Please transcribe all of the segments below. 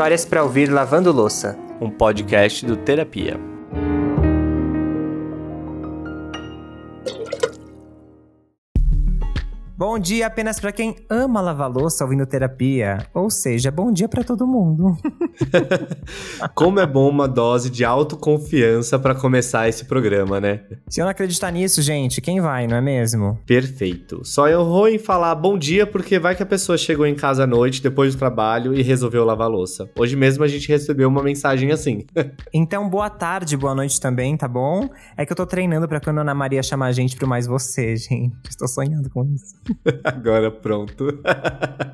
Histórias para ouvir lavando louça. Um podcast do Terapia. Bom dia apenas para quem ama lavar louça ouvindo terapia. Ou seja, bom dia para todo mundo. Como é bom uma dose de autoconfiança para começar esse programa, né? Se eu não acreditar nisso, gente, quem vai, não é mesmo? Perfeito. Só eu vou em falar bom dia porque vai que a pessoa chegou em casa à noite depois do trabalho e resolveu lavar louça. Hoje mesmo a gente recebeu uma mensagem assim. então, boa tarde, boa noite também, tá bom? É que eu tô treinando para quando a Ana Maria chamar a gente pro mais você, gente. Estou sonhando com isso. Agora pronto.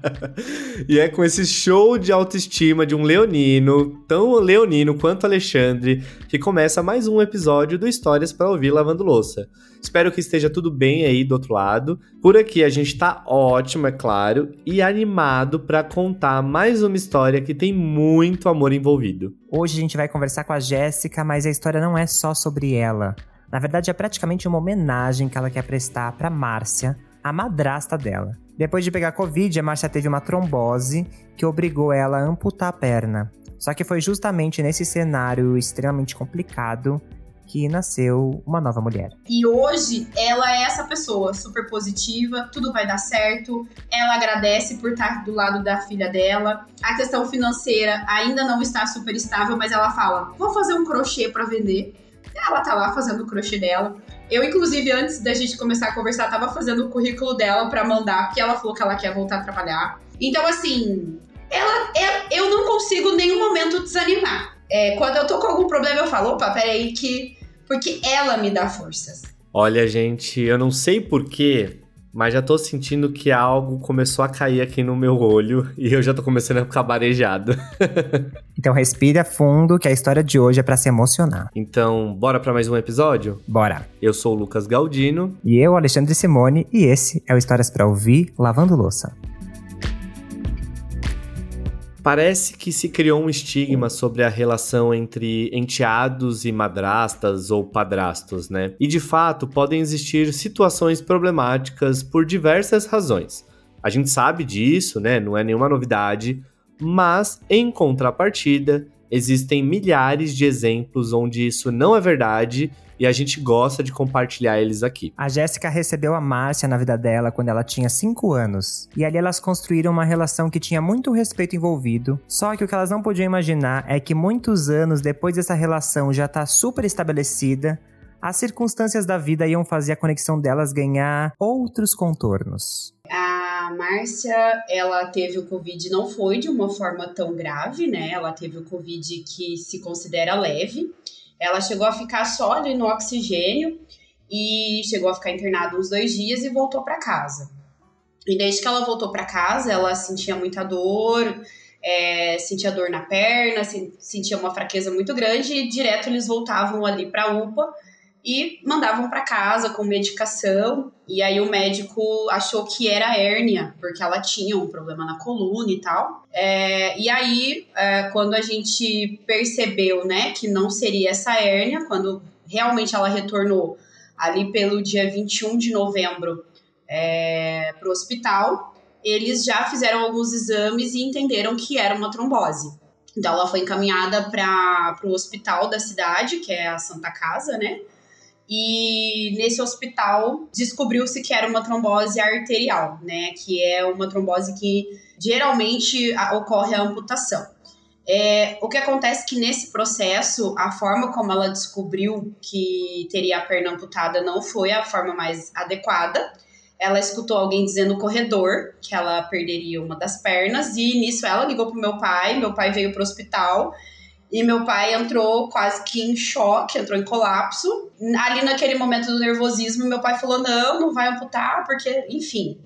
e é com esse show de autoestima de um leonino, tão leonino quanto Alexandre, que começa mais um episódio do Histórias para ouvir lavando louça. Espero que esteja tudo bem aí do outro lado. Por aqui a gente tá ótimo, é claro, e animado para contar mais uma história que tem muito amor envolvido. Hoje a gente vai conversar com a Jéssica, mas a história não é só sobre ela. Na verdade, é praticamente uma homenagem que ela quer prestar para Márcia, a madrasta dela. Depois de pegar Covid, a Márcia teve uma trombose que obrigou ela a amputar a perna. Só que foi justamente nesse cenário extremamente complicado que nasceu uma nova mulher. E hoje ela é essa pessoa super positiva, tudo vai dar certo. Ela agradece por estar do lado da filha dela. A questão financeira ainda não está super estável, mas ela fala: "Vou fazer um crochê para vender". Ela tá lá fazendo o crochê dela. Eu, inclusive, antes da gente começar a conversar, tava fazendo o currículo dela para mandar, porque ela falou que ela quer voltar a trabalhar. Então, assim, ela, é, eu não consigo em nenhum momento desanimar. É, quando eu tô com algum problema, eu falo, opa, peraí, que. Porque ela me dá forças. Olha, gente, eu não sei porquê, mas já tô sentindo que algo começou a cair aqui no meu olho e eu já tô começando a ficar barejado. então respira fundo que a história de hoje é para se emocionar. Então, bora para mais um episódio? Bora. Eu sou o Lucas Galdino e eu, Alexandre Simone, e esse é o Histórias para ouvir lavando louça. Parece que se criou um estigma sobre a relação entre enteados e madrastas ou padrastos, né? E de fato podem existir situações problemáticas por diversas razões. A gente sabe disso, né? Não é nenhuma novidade, mas em contrapartida, existem milhares de exemplos onde isso não é verdade e a gente gosta de compartilhar eles aqui. A Jéssica recebeu a Márcia na vida dela quando ela tinha 5 anos. E ali elas construíram uma relação que tinha muito respeito envolvido. Só que o que elas não podiam imaginar é que muitos anos depois dessa relação já tá super estabelecida, as circunstâncias da vida iam fazer a conexão delas ganhar outros contornos. A Márcia, ela teve o Covid, não foi de uma forma tão grave, né? Ela teve o Covid que se considera leve. Ela chegou a ficar só ali no oxigênio e chegou a ficar internada uns dois dias e voltou para casa. E desde que ela voltou para casa, ela sentia muita dor, é, sentia dor na perna, sentia uma fraqueza muito grande e direto eles voltavam ali para a UPA e mandavam para casa com medicação. E aí o médico achou que era hérnia, porque ela tinha um problema na coluna e tal. É, e aí, é, quando a gente percebeu, né, que não seria essa hérnia, quando realmente ela retornou ali pelo dia 21 de novembro é, para o hospital, eles já fizeram alguns exames e entenderam que era uma trombose. Então ela foi encaminhada para o hospital da cidade, que é a Santa Casa, né? E nesse hospital descobriu-se que era uma trombose arterial, né? Que é uma trombose que geralmente ocorre a amputação. É, o que acontece é que nesse processo, a forma como ela descobriu que teria a perna amputada não foi a forma mais adequada. Ela escutou alguém dizendo no corredor que ela perderia uma das pernas, e nisso ela ligou pro meu pai. Meu pai veio pro hospital e meu pai entrou quase que em choque, entrou em colapso. Ali naquele momento do nervosismo, meu pai falou: não, não vai amputar, porque, enfim.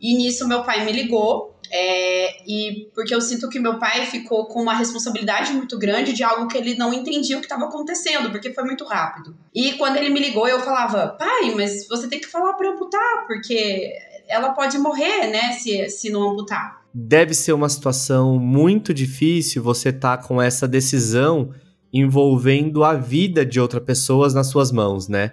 E nisso meu pai me ligou, é, e porque eu sinto que meu pai ficou com uma responsabilidade muito grande de algo que ele não entendia o que estava acontecendo, porque foi muito rápido. E quando ele me ligou, eu falava: pai, mas você tem que falar para amputar, porque ela pode morrer, né, se, se não amputar deve ser uma situação muito difícil você estar tá com essa decisão envolvendo a vida de outras pessoas nas suas mãos, né?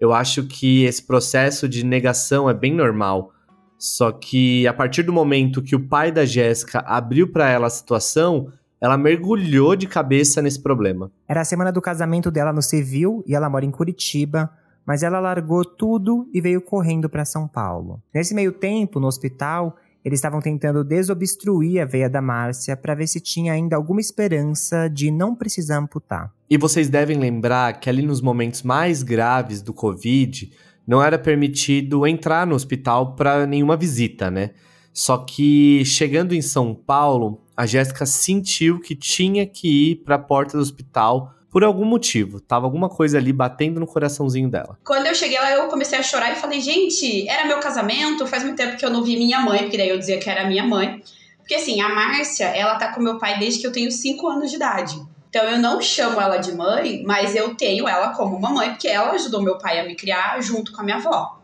Eu acho que esse processo de negação é bem normal. Só que a partir do momento que o pai da Jéssica abriu para ela a situação, ela mergulhou de cabeça nesse problema. Era a semana do casamento dela no civil e ela mora em Curitiba, mas ela largou tudo e veio correndo para São Paulo. Nesse meio tempo, no hospital, eles estavam tentando desobstruir a veia da Márcia para ver se tinha ainda alguma esperança de não precisar amputar. E vocês devem lembrar que ali nos momentos mais graves do Covid, não era permitido entrar no hospital para nenhuma visita, né? Só que chegando em São Paulo, a Jéssica sentiu que tinha que ir para a porta do hospital por algum motivo. Tava alguma coisa ali batendo no coraçãozinho dela. Quando eu cheguei lá, eu comecei a chorar e falei, gente, era meu casamento, faz muito tempo que eu não vi minha mãe, porque daí eu dizia que era minha mãe. Porque assim, a Márcia, ela tá com meu pai desde que eu tenho 5 anos de idade. Então eu não chamo ela de mãe, mas eu tenho ela como uma mãe, porque ela ajudou meu pai a me criar junto com a minha avó.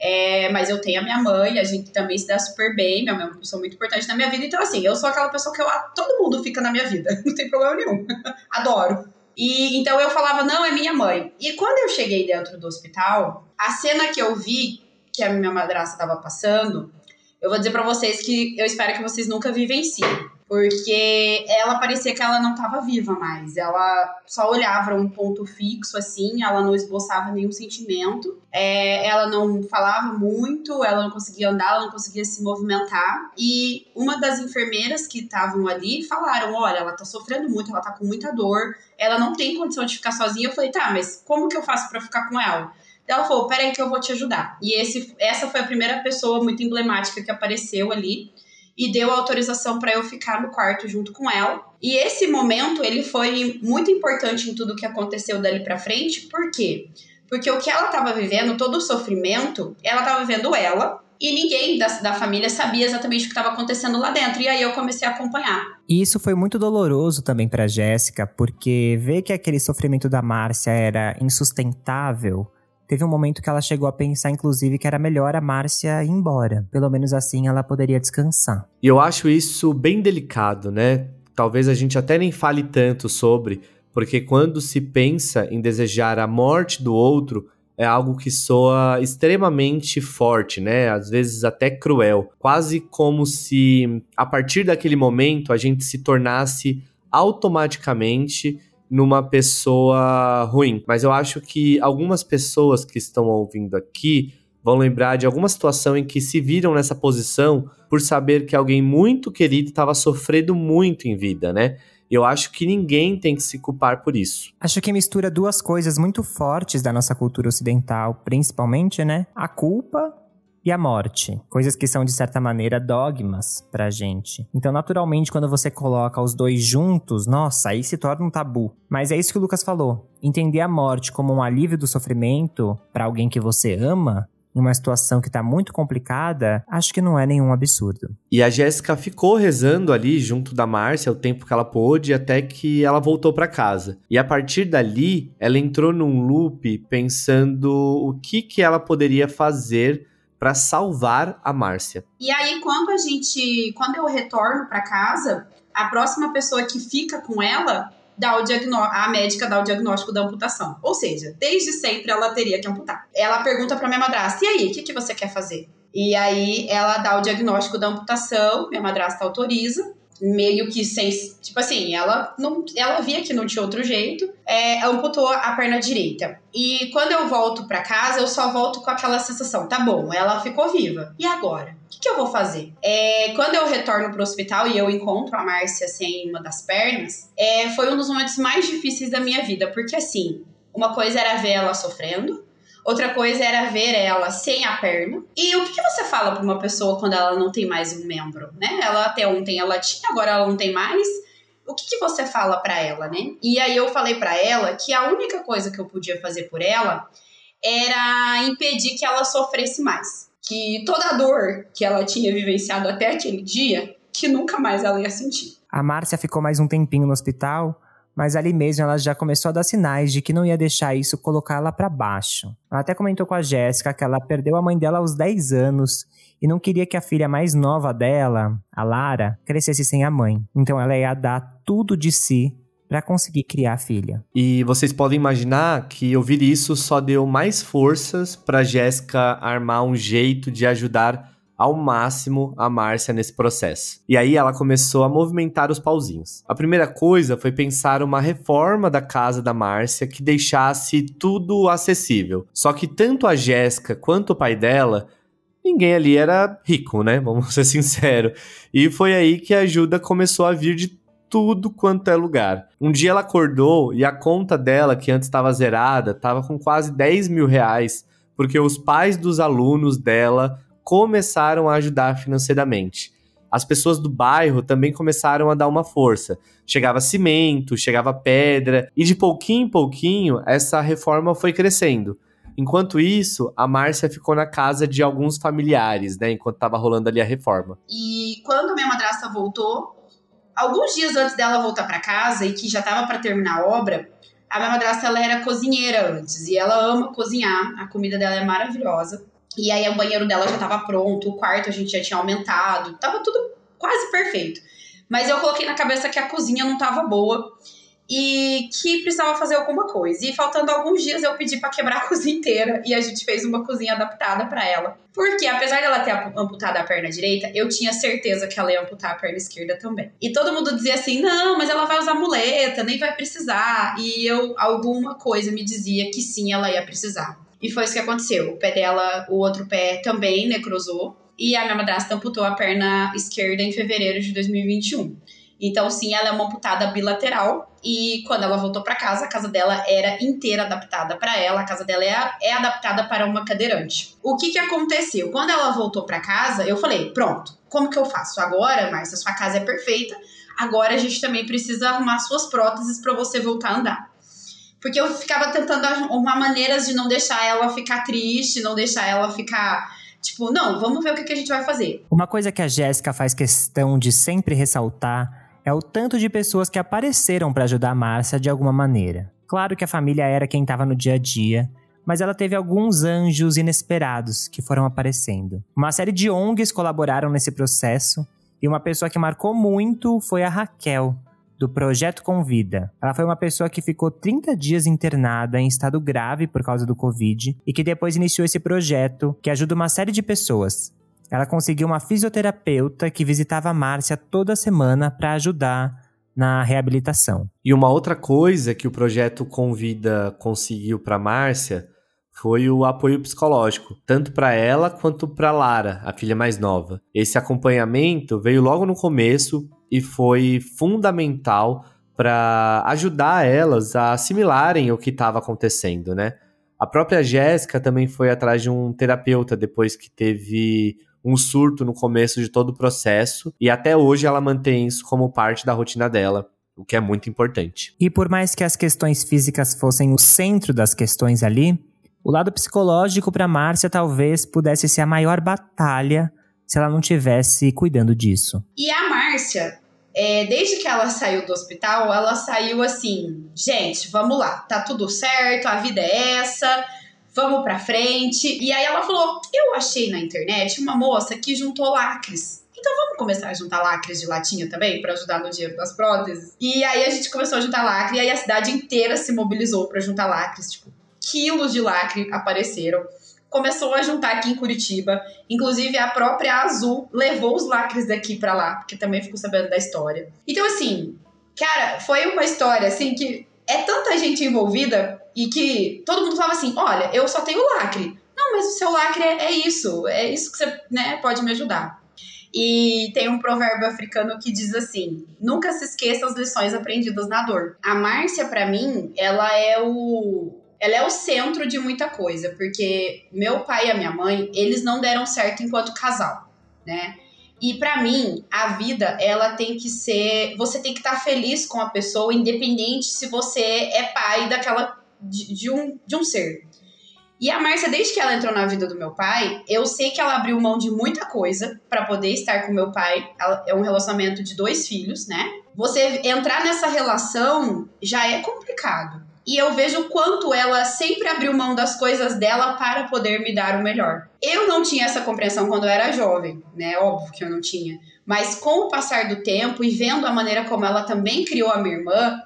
É, mas eu tenho a minha mãe, a gente também se dá super bem, minha mãe é uma pessoa muito importante na minha vida. Então, assim, eu sou aquela pessoa que eu, todo mundo fica na minha vida, não tem problema nenhum. Adoro. E então eu falava, não, é minha mãe. E quando eu cheguei dentro do hospital, a cena que eu vi que a minha madrasta estava passando, eu vou dizer para vocês que eu espero que vocês nunca vivenciem. Porque ela parecia que ela não estava viva mais. Ela só olhava um ponto fixo, assim, ela não esboçava nenhum sentimento. É, ela não falava muito, ela não conseguia andar, ela não conseguia se movimentar. E uma das enfermeiras que estavam ali falaram: olha, ela tá sofrendo muito, ela tá com muita dor, ela não tem condição de ficar sozinha. Eu falei, tá, mas como que eu faço para ficar com ela? Ela falou: peraí que eu vou te ajudar. E esse, essa foi a primeira pessoa muito emblemática que apareceu ali e deu autorização para eu ficar no quarto junto com ela. E esse momento ele foi muito importante em tudo que aconteceu dali para frente, por quê? Porque o que ela estava vivendo, todo o sofrimento, ela estava vivendo ela, e ninguém da, da família sabia exatamente o que estava acontecendo lá dentro. E aí eu comecei a acompanhar. E isso foi muito doloroso também para Jéssica, porque ver que aquele sofrimento da Márcia era insustentável Teve um momento que ela chegou a pensar, inclusive, que era melhor a Márcia ir embora. Pelo menos assim ela poderia descansar. E eu acho isso bem delicado, né? Talvez a gente até nem fale tanto sobre, porque quando se pensa em desejar a morte do outro, é algo que soa extremamente forte, né? Às vezes até cruel. Quase como se, a partir daquele momento, a gente se tornasse automaticamente numa pessoa ruim. Mas eu acho que algumas pessoas que estão ouvindo aqui vão lembrar de alguma situação em que se viram nessa posição por saber que alguém muito querido estava sofrendo muito em vida, né? Eu acho que ninguém tem que se culpar por isso. Acho que mistura duas coisas muito fortes da nossa cultura ocidental, principalmente, né? A culpa e a morte, coisas que são de certa maneira dogmas pra gente. Então, naturalmente, quando você coloca os dois juntos, nossa, aí se torna um tabu. Mas é isso que o Lucas falou. Entender a morte como um alívio do sofrimento para alguém que você ama em uma situação que tá muito complicada, acho que não é nenhum absurdo. E a Jéssica ficou rezando ali junto da Márcia o tempo que ela pôde, até que ela voltou para casa. E a partir dali, ela entrou num loop pensando o que que ela poderia fazer para salvar a Márcia. E aí, quando a gente, quando eu retorno para casa, a próxima pessoa que fica com ela dá o a médica dá o diagnóstico da amputação. Ou seja, desde sempre ela teria que amputar. Ela pergunta para minha madrasta: "E aí, o que, que você quer fazer?" E aí ela dá o diagnóstico da amputação, minha madrasta autoriza meio que sem. Tipo assim, ela não ela via que não tinha outro jeito, é, amputou a perna direita. E quando eu volto para casa, eu só volto com aquela sensação: tá bom, ela ficou viva. E agora? O que, que eu vou fazer? É, quando eu retorno pro hospital e eu encontro a Márcia sem uma das pernas, é, foi um dos momentos mais difíceis da minha vida, porque assim, uma coisa era ver ela sofrendo, Outra coisa era ver ela sem a perna. E o que, você fala para uma pessoa quando ela não tem mais um membro, né? Ela até ontem ela tinha, agora ela não tem mais. O que, que você fala para ela, né? E aí eu falei para ela que a única coisa que eu podia fazer por ela era impedir que ela sofresse mais. Que toda a dor que ela tinha vivenciado até aquele dia, que nunca mais ela ia sentir. A Márcia ficou mais um tempinho no hospital mas ali mesmo ela já começou a dar sinais de que não ia deixar isso colocar ela para baixo. Ela até comentou com a Jéssica que ela perdeu a mãe dela aos 10 anos e não queria que a filha mais nova dela, a Lara, crescesse sem a mãe. Então ela ia dar tudo de si para conseguir criar a filha. E vocês podem imaginar que ouvir isso só deu mais forças para Jéssica armar um jeito de ajudar ao máximo a Márcia nesse processo. E aí ela começou a movimentar os pauzinhos. A primeira coisa foi pensar uma reforma da casa da Márcia que deixasse tudo acessível. Só que tanto a Jéssica quanto o pai dela ninguém ali era rico, né? Vamos ser sinceros. E foi aí que a ajuda começou a vir de tudo quanto é lugar. Um dia ela acordou e a conta dela, que antes estava zerada, estava com quase 10 mil reais, porque os pais dos alunos dela começaram a ajudar financeiramente. As pessoas do bairro também começaram a dar uma força. Chegava cimento, chegava pedra, e de pouquinho em pouquinho essa reforma foi crescendo. Enquanto isso, a Márcia ficou na casa de alguns familiares, né? Enquanto estava rolando ali a reforma. E quando minha madrasta voltou, alguns dias antes dela voltar para casa e que já estava para terminar a obra, a minha madrasta ela era cozinheira antes e ela ama cozinhar. A comida dela é maravilhosa. E aí o banheiro dela já estava pronto, o quarto a gente já tinha aumentado, tava tudo quase perfeito. Mas eu coloquei na cabeça que a cozinha não tava boa e que precisava fazer alguma coisa. E faltando alguns dias eu pedi para quebrar a cozinha inteira e a gente fez uma cozinha adaptada para ela. Porque apesar dela ter amputado a perna direita, eu tinha certeza que ela ia amputar a perna esquerda também. E todo mundo dizia assim: "Não, mas ela vai usar muleta, nem vai precisar". E eu alguma coisa me dizia que sim, ela ia precisar. E foi isso que aconteceu. O pé dela, o outro pé também necrosou. E a minha madrasta amputou a perna esquerda em fevereiro de 2021. Então, sim, ela é uma amputada bilateral. E quando ela voltou para casa, a casa dela era inteira adaptada para ela. A casa dela é, é adaptada para uma cadeirante. O que, que aconteceu? Quando ela voltou para casa, eu falei: pronto, como que eu faço? Agora, Márcia, sua casa é perfeita. Agora a gente também precisa arrumar suas próteses para você voltar a andar. Porque eu ficava tentando arrumar maneiras de não deixar ela ficar triste, não deixar ela ficar. Tipo, não, vamos ver o que, a gente vai fazer. Uma coisa que a Jéssica faz questão de sempre ressaltar é o tanto de pessoas que apareceram para ajudar a Márcia de alguma maneira. Claro que a família era quem estava no dia a dia, mas ela teve alguns anjos inesperados que foram aparecendo. Uma série de ONGs colaboraram nesse processo e uma pessoa que marcou muito foi a Raquel, do Projeto Convida. Ela foi uma pessoa que ficou 30 dias internada em estado grave por causa do Covid e que depois iniciou esse projeto que ajuda uma série de pessoas. Ela conseguiu uma fisioterapeuta que visitava a Márcia toda semana para ajudar na reabilitação. E uma outra coisa que o projeto Convida conseguiu para Márcia foi o apoio psicológico, tanto para ela quanto para Lara, a filha mais nova. Esse acompanhamento veio logo no começo e foi fundamental para ajudar elas a assimilarem o que estava acontecendo, né? A própria Jéssica também foi atrás de um terapeuta depois que teve um surto no começo de todo o processo e até hoje ela mantém isso como parte da rotina dela, o que é muito importante. E por mais que as questões físicas fossem o centro das questões ali, o lado psicológico para Márcia talvez pudesse ser a maior batalha se ela não tivesse cuidando disso. E a Márcia, é, desde que ela saiu do hospital, ela saiu assim, gente, vamos lá, tá tudo certo, a vida é essa, vamos pra frente. E aí ela falou: eu achei na internet uma moça que juntou lacres. Então vamos começar a juntar lacres de latinha também para ajudar no dinheiro das próteses. E aí a gente começou a juntar lacre e aí a cidade inteira se mobilizou para juntar lacres, tipo, quilos de lacre apareceram começou a juntar aqui em Curitiba. Inclusive, a própria Azul levou os lacres daqui para lá, porque também ficou sabendo da história. Então, assim, cara, foi uma história, assim, que é tanta gente envolvida e que todo mundo falava assim: olha, eu só tenho lacre. Não, mas o seu lacre é, é isso, é isso que você né, pode me ajudar. E tem um provérbio africano que diz assim: nunca se esqueça as lições aprendidas na dor. A Márcia, para mim, ela é o ela é o centro de muita coisa, porque meu pai e a minha mãe, eles não deram certo enquanto casal, né? E para mim, a vida, ela tem que ser, você tem que estar tá feliz com a pessoa, independente se você é pai daquela de, de um de um ser. E a Márcia, desde que ela entrou na vida do meu pai, eu sei que ela abriu mão de muita coisa para poder estar com meu pai. Ela, é um relacionamento de dois filhos, né? Você entrar nessa relação já é complicado. E eu vejo o quanto ela sempre abriu mão das coisas dela para poder me dar o melhor. Eu não tinha essa compreensão quando eu era jovem, né? Óbvio que eu não tinha. Mas com o passar do tempo e vendo a maneira como ela também criou a minha irmã,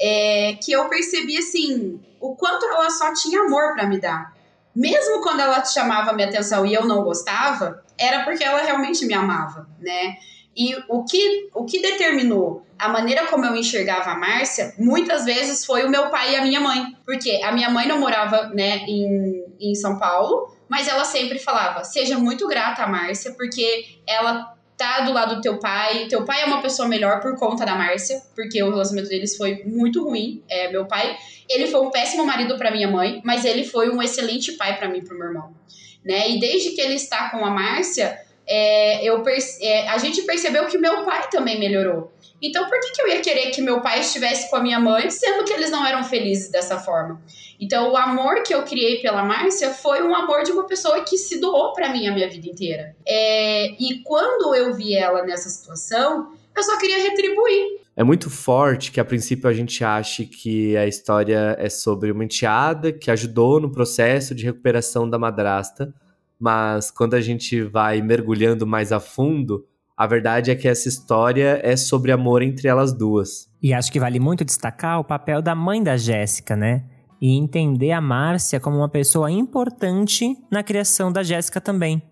é, que eu percebi assim o quanto ela só tinha amor para me dar. Mesmo quando ela chamava minha atenção e eu não gostava, era porque ela realmente me amava, né? E o que, o que determinou a maneira como eu enxergava a Márcia, muitas vezes foi o meu pai e a minha mãe. Porque a minha mãe não morava né, em, em São Paulo, mas ela sempre falava: seja muito grata a Márcia, porque ela tá do lado do teu pai. Teu pai é uma pessoa melhor por conta da Márcia, porque o relacionamento deles foi muito ruim. É, meu pai, ele foi um péssimo marido para minha mãe, mas ele foi um excelente pai para mim e pro meu irmão. Né? E desde que ele está com a Márcia, é, eu é, a gente percebeu que meu pai também melhorou. Então, por que, que eu ia querer que meu pai estivesse com a minha mãe, sendo que eles não eram felizes dessa forma? Então, o amor que eu criei pela Márcia foi um amor de uma pessoa que se doou para mim a minha vida inteira. É, e quando eu vi ela nessa situação, eu só queria retribuir. É muito forte que a princípio a gente ache que a história é sobre uma enteada que ajudou no processo de recuperação da madrasta, mas quando a gente vai mergulhando mais a fundo, a verdade é que essa história é sobre amor entre elas duas. E acho que vale muito destacar o papel da mãe da Jéssica, né? E entender a Márcia como uma pessoa importante na criação da Jéssica também.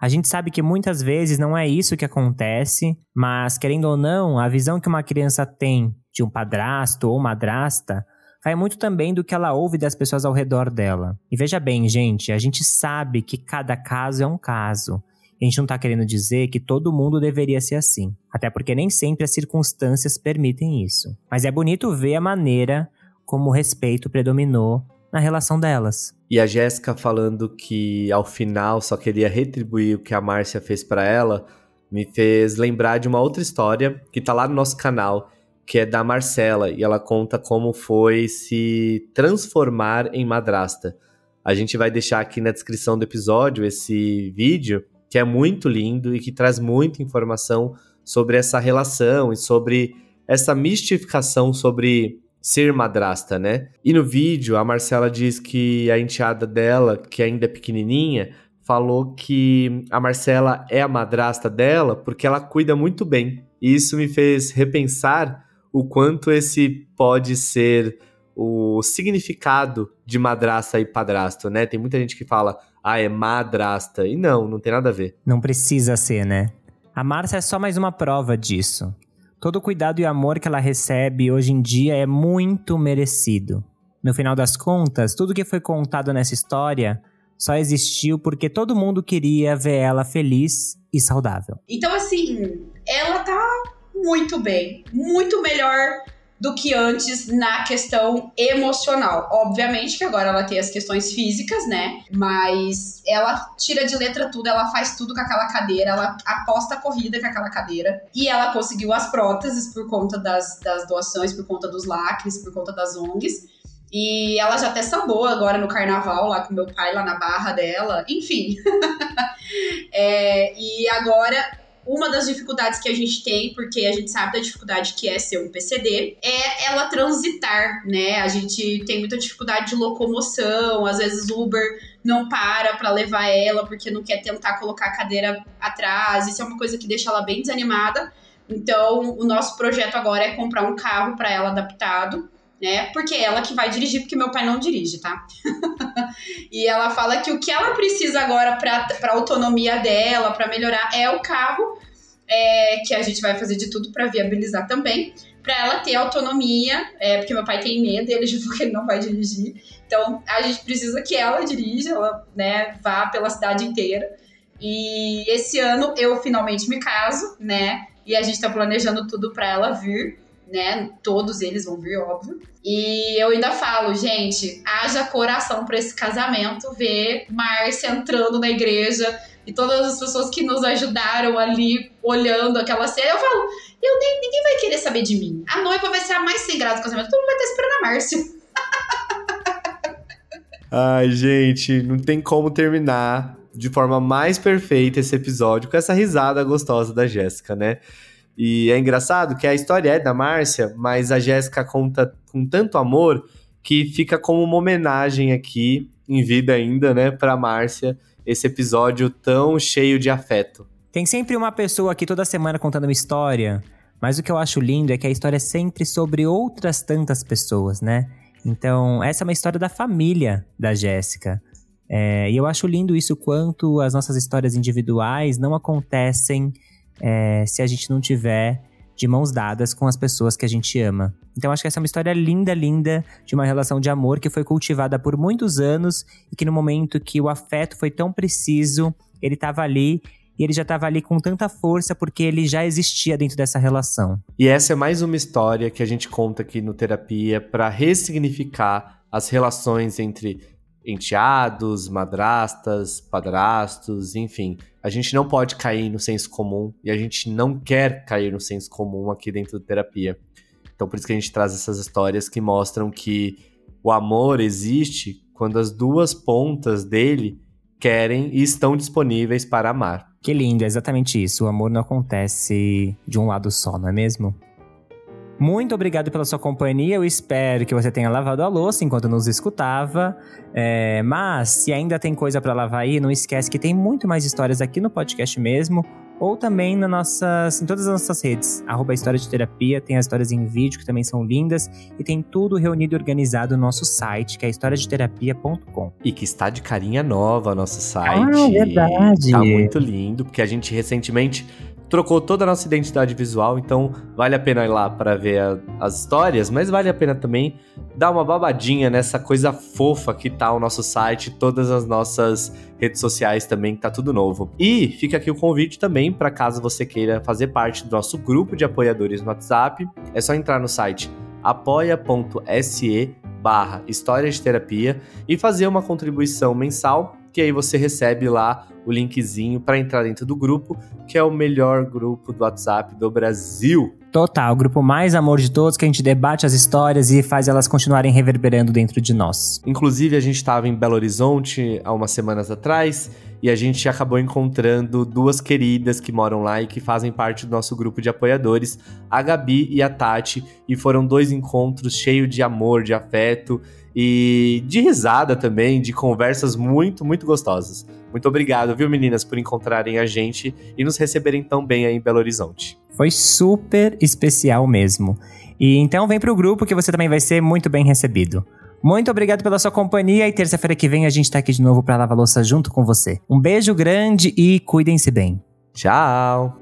A gente sabe que muitas vezes não é isso que acontece, mas querendo ou não, a visão que uma criança tem de um padrasto ou madrasta vai muito também do que ela ouve das pessoas ao redor dela. E veja bem, gente, a gente sabe que cada caso é um caso. A gente não está querendo dizer que todo mundo deveria ser assim. Até porque nem sempre as circunstâncias permitem isso. Mas é bonito ver a maneira como o respeito predominou na relação delas. E a Jéssica falando que ao final só queria retribuir o que a Márcia fez para ela, me fez lembrar de uma outra história que tá lá no nosso canal, que é da Marcela, e ela conta como foi se transformar em madrasta. A gente vai deixar aqui na descrição do episódio esse vídeo, que é muito lindo e que traz muita informação sobre essa relação e sobre essa mistificação sobre ser madrasta, né? E no vídeo, a Marcela diz que a enteada dela, que ainda é pequenininha, falou que a Marcela é a madrasta dela porque ela cuida muito bem. E isso me fez repensar o quanto esse pode ser o significado de madrasta e padrasto, né? Tem muita gente que fala, ah, é madrasta. E não, não tem nada a ver. Não precisa ser, né? A Márcia é só mais uma prova disso. Todo o cuidado e amor que ela recebe hoje em dia é muito merecido. No final das contas, tudo que foi contado nessa história só existiu porque todo mundo queria ver ela feliz e saudável. Então, assim, ela tá muito bem, muito melhor do que antes na questão emocional. Obviamente que agora ela tem as questões físicas, né? Mas ela tira de letra tudo, ela faz tudo com aquela cadeira, ela aposta a corrida com aquela cadeira. E ela conseguiu as próteses por conta das, das doações, por conta dos lacres, por conta das ONGs. E ela já até sambou agora no carnaval, lá com meu pai, lá na barra dela. Enfim. é, e agora uma das dificuldades que a gente tem, porque a gente sabe da dificuldade que é ser um PCD, é ela transitar, né? A gente tem muita dificuldade de locomoção, às vezes Uber não para para levar ela porque não quer tentar colocar a cadeira atrás. Isso é uma coisa que deixa ela bem desanimada. Então, o nosso projeto agora é comprar um carro para ela adaptado né? Porque é ela que vai dirigir, porque meu pai não dirige, tá? e ela fala que o que ela precisa agora para autonomia dela, para melhorar, é o carro, é, que a gente vai fazer de tudo para viabilizar também, para ela ter autonomia, é, porque meu pai tem medo ele falou que ele não vai dirigir. Então a gente precisa que ela dirija, ela né, vá pela cidade inteira. E esse ano eu finalmente me caso, né? E a gente tá planejando tudo para ela vir né? Todos eles vão vir, óbvio. E eu ainda falo, gente, haja coração para esse casamento, ver Márcia entrando na igreja e todas as pessoas que nos ajudaram ali olhando aquela cena. Eu falo, eu nem, ninguém vai querer saber de mim. A noiva vai ser a mais sem graça do casamento, todo mundo vai estar esperando a Márcia. Ai, gente, não tem como terminar de forma mais perfeita esse episódio com essa risada gostosa da Jéssica, né? E é engraçado que a história é da Márcia, mas a Jéssica conta com tanto amor que fica como uma homenagem aqui, em vida ainda, né, pra Márcia, esse episódio tão cheio de afeto. Tem sempre uma pessoa aqui toda semana contando uma história, mas o que eu acho lindo é que a história é sempre sobre outras tantas pessoas, né? Então, essa é uma história da família da Jéssica. É, e eu acho lindo isso quanto as nossas histórias individuais não acontecem é, se a gente não tiver de mãos dadas com as pessoas que a gente ama. Então acho que essa é uma história linda, linda de uma relação de amor que foi cultivada por muitos anos e que no momento que o afeto foi tão preciso, ele estava ali e ele já estava ali com tanta força porque ele já existia dentro dessa relação. E essa é mais uma história que a gente conta aqui no Terapia para ressignificar as relações entre enteados, madrastas, padrastos, enfim. A gente não pode cair no senso comum e a gente não quer cair no senso comum aqui dentro do terapia. Então por isso que a gente traz essas histórias que mostram que o amor existe quando as duas pontas dele querem e estão disponíveis para amar. Que lindo, é exatamente isso. O amor não acontece de um lado só, não é mesmo? Muito obrigado pela sua companhia. Eu espero que você tenha lavado a louça enquanto nos escutava. É, mas se ainda tem coisa para lavar aí, não esquece que tem muito mais histórias aqui no podcast mesmo ou também na nossas, em todas as nossas redes. Arroba História de Terapia, tem as histórias em vídeo que também são lindas e tem tudo reunido e organizado no nosso site, que é historiadeterapia.com. E que está de carinha nova nosso site. Ah, verdade. Tá muito lindo, porque a gente recentemente trocou toda a nossa identidade visual, então vale a pena ir lá para ver a, as histórias, mas vale a pena também dar uma babadinha nessa coisa fofa que tá o nosso site, todas as nossas redes sociais também, que tá tudo novo. E fica aqui o convite também para caso você queira fazer parte do nosso grupo de apoiadores no WhatsApp, é só entrar no site apoia.se barra História de Terapia e fazer uma contribuição mensal que aí você recebe lá o linkzinho para entrar dentro do grupo, que é o melhor grupo do WhatsApp do Brasil. Total, o grupo mais amor de todos, que a gente debate as histórias e faz elas continuarem reverberando dentro de nós. Inclusive, a gente estava em Belo Horizonte há umas semanas atrás e a gente acabou encontrando duas queridas que moram lá e que fazem parte do nosso grupo de apoiadores, a Gabi e a Tati, e foram dois encontros cheios de amor, de afeto e de risada também, de conversas muito, muito gostosas. Muito obrigado, viu, meninas, por encontrarem a gente e nos receberem tão bem aí em Belo Horizonte. Foi super especial mesmo. E então vem pro grupo que você também vai ser muito bem recebido. Muito obrigado pela sua companhia e terça-feira que vem a gente tá aqui de novo para lavar louça junto com você. Um beijo grande e cuidem-se bem. Tchau.